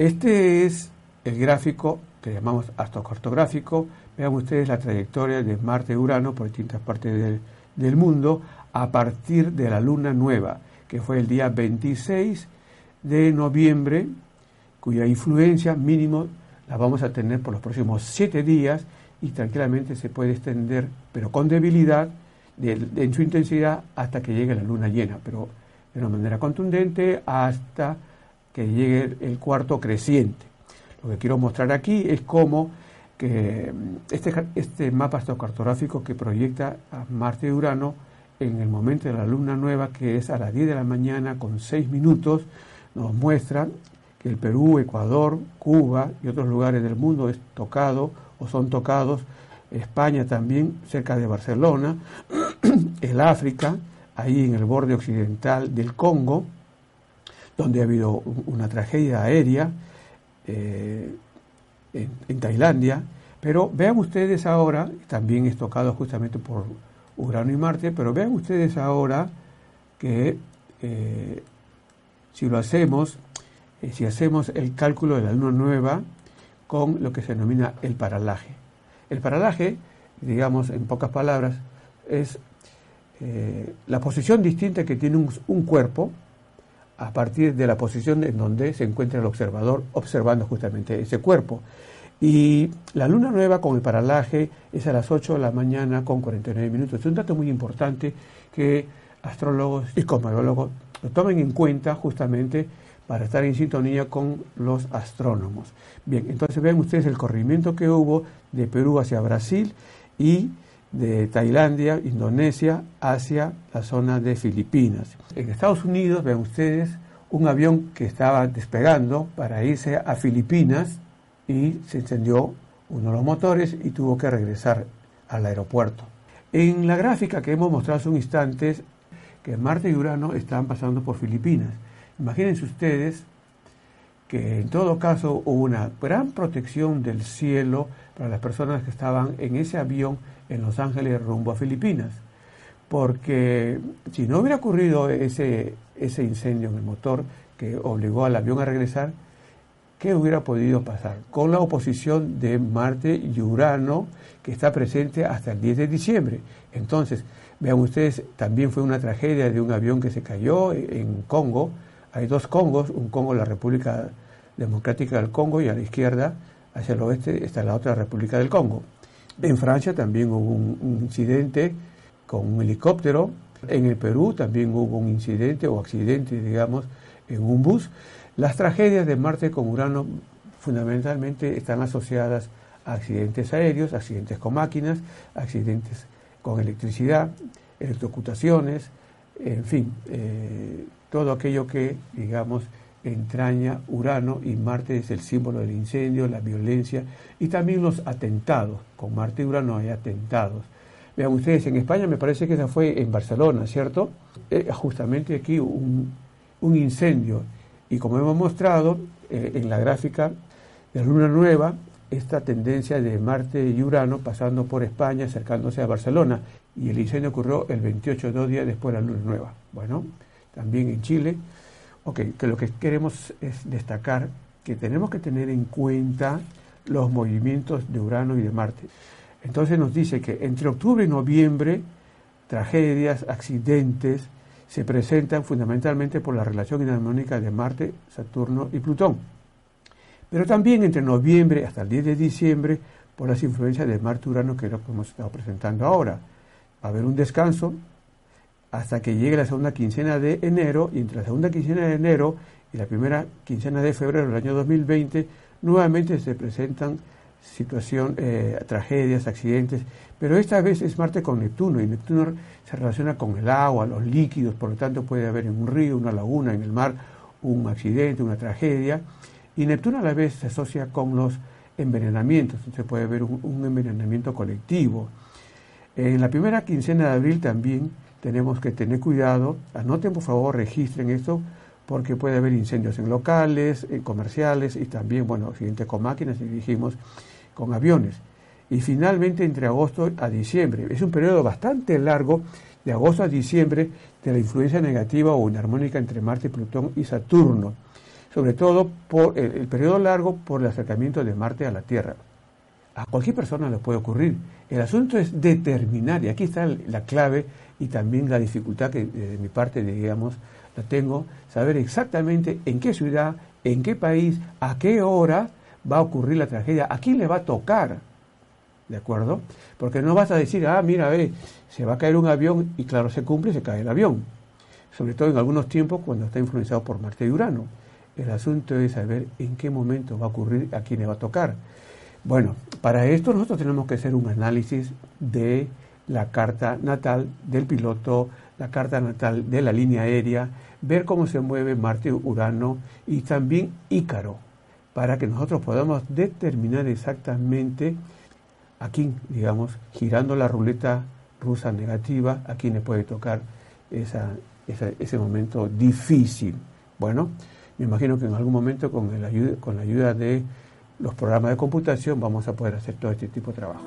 Este es el gráfico que llamamos astrocartográfico. Vean ustedes la trayectoria de Marte y Urano por distintas partes del, del mundo a partir de la luna nueva, que fue el día 26 de noviembre, cuya influencia mínimo la vamos a tener por los próximos siete días y tranquilamente se puede extender, pero con debilidad en su intensidad hasta que llegue la luna llena, pero de una manera contundente hasta que llegue el cuarto creciente. Lo que quiero mostrar aquí es cómo que este, este mapa astrocartográfico que proyecta a Marte y Urano en el momento de la luna nueva, que es a las 10 de la mañana con 6 minutos, nos muestra que el Perú, Ecuador, Cuba y otros lugares del mundo es tocado o son tocados, España también, cerca de Barcelona, el África, ahí en el borde occidental del Congo, donde ha habido una tragedia aérea, eh, en, Tailandia, pero vean ustedes ahora, también es tocado justamente por Urano y Marte, pero vean ustedes ahora que eh, si lo hacemos, eh, si hacemos el cálculo de la luna nueva con lo que se denomina el paralaje. El paralaje, digamos en pocas palabras, es la posición distinta que tiene un cuerpo a partir de la posición en donde se encuentra el observador observando justamente ese cuerpo. Y la luna nueva con el paralaje es a las 8 de la mañana con 49 minutos. Es un dato muy importante que astrólogos y cosmólogos lo tomen en cuenta justamente para estar en sintonía con los astrónomos. Bien, entonces vean ustedes el corrimiento que hubo de Perú hacia Brasil y de Tailandia, Indonesia, hacia la zona de Filipinas. En Estados Unidos, ven ustedes, un avión que estaba despegando para irse a Filipinas y se encendió uno de los motores y tuvo que regresar al aeropuerto. En la gráfica que hemos mostrado hace un instante, que Marte y Urano están pasando por Filipinas. Imagínense ustedes que en todo caso hubo una gran protección del cielo para las personas que estaban en ese avión en Los Ángeles rumbo a Filipinas. Porque si no hubiera ocurrido ese, ese incendio en el motor que obligó al avión a regresar, ¿qué hubiera podido pasar? Con la oposición de Marte y Urano, que está presente hasta el 10 de diciembre. Entonces, vean ustedes, también fue una tragedia de un avión que se cayó en Congo, hay dos Congos, un Congo, la República Democrática del Congo, y a la izquierda, hacia el oeste, está la otra República del Congo. En Francia también hubo un, incidente con un helicóptero. En el Perú también hubo un incidente o accidente, digamos, en un bus. Las tragedias de Marte con Urano fundamentalmente están asociadas a accidentes aéreos, accidentes con máquinas, accidentes con electricidad, electrocutaciones, en fin, eh, todo aquello que, digamos, entraña Urano y Marte es el símbolo del incendio, la violencia y también los atentados. Con Marte y Urano hay atentados. Vean ustedes, en España me parece que esa fue en Barcelona, ¿cierto? Eh, justamente aquí un, incendio. Y como hemos mostrado eh, en la gráfica de Luna Nueva, esta tendencia de Marte y Urano pasando por España, acercándose a Barcelona. Y el incendio ocurrió el 28, dos días después de la Luna Nueva. Bueno, también en Chile. Ok, que lo que queremos es destacar que tenemos que tener en cuenta los movimientos de Urano y de Marte. Entonces nos dice que entre octubre y noviembre, tragedias, accidentes, se presentan fundamentalmente por la relación inarmónica de Marte, Saturno y Plutón. Pero también entre noviembre hasta el 10 de diciembre por las influencias de Marte-Urano que es lo que hemos estado presentando ahora. Va a haber un descanso hasta que llegue la segunda quincena de enero y entre la segunda quincena de enero y la primera quincena de febrero del año 2020 nuevamente se presentan situación, eh, tragedias, accidentes, pero esta vez es Marte con Neptuno y Neptuno se relaciona con el agua, los líquidos, por lo tanto puede haber en un río, una laguna, en el mar, un accidente, una tragedia. Y Neptuno a la vez se asocia con los envenenamientos, entonces puede haber un, envenenamiento colectivo. En la primera quincena de abril también tenemos que tener cuidado, anoten por favor, registren esto, porque puede haber incendios en locales, en comerciales y también, bueno, siguiente con máquinas y dijimos con aviones. Y finalmente entre agosto a diciembre. Es un periodo bastante largo, de agosto a diciembre, de la influencia negativa o inarmónica entre Marte, Plutón y Saturno sobre todo por el, periodo largo por el acercamiento de Marte a la Tierra. A cualquier persona le puede ocurrir. El asunto es determinar, y aquí está la clave y también la dificultad que de mi parte, digamos, la tengo, saber exactamente en qué ciudad, en qué país, a qué hora va a ocurrir la tragedia, a quién le va a tocar. ¿De acuerdo? Porque no vas a decir, ah, mira, ve, se va a caer un avión y claro, se cumple, se cae el avión. Sobre todo en algunos tiempos cuando está influenciado por Marte y Urano. El asunto es saber en qué momento va a ocurrir, a quién le va a tocar. Bueno, para esto nosotros tenemos que hacer un análisis de la carta natal del piloto, la carta natal de la línea aérea, ver cómo se mueve Marte, Urano y también Ícaro, para que nosotros podamos determinar exactamente a quién, digamos, girando la ruleta rusa negativa, a quién le puede tocar ese momento difícil. Bueno, me imagino que en algún momento con, la ayuda de los programas de computación vamos a poder hacer todo este tipo de trabajo.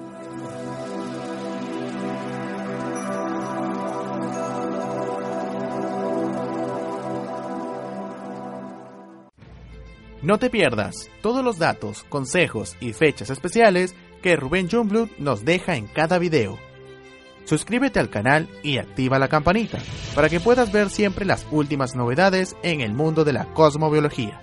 No te pierdas todos los datos, consejos y fechas especiales que Rubén Jungblut nos deja en cada video suscríbete al canal y activa la campanita para que puedas ver siempre las últimas novedades en el mundo de la cosmobiología.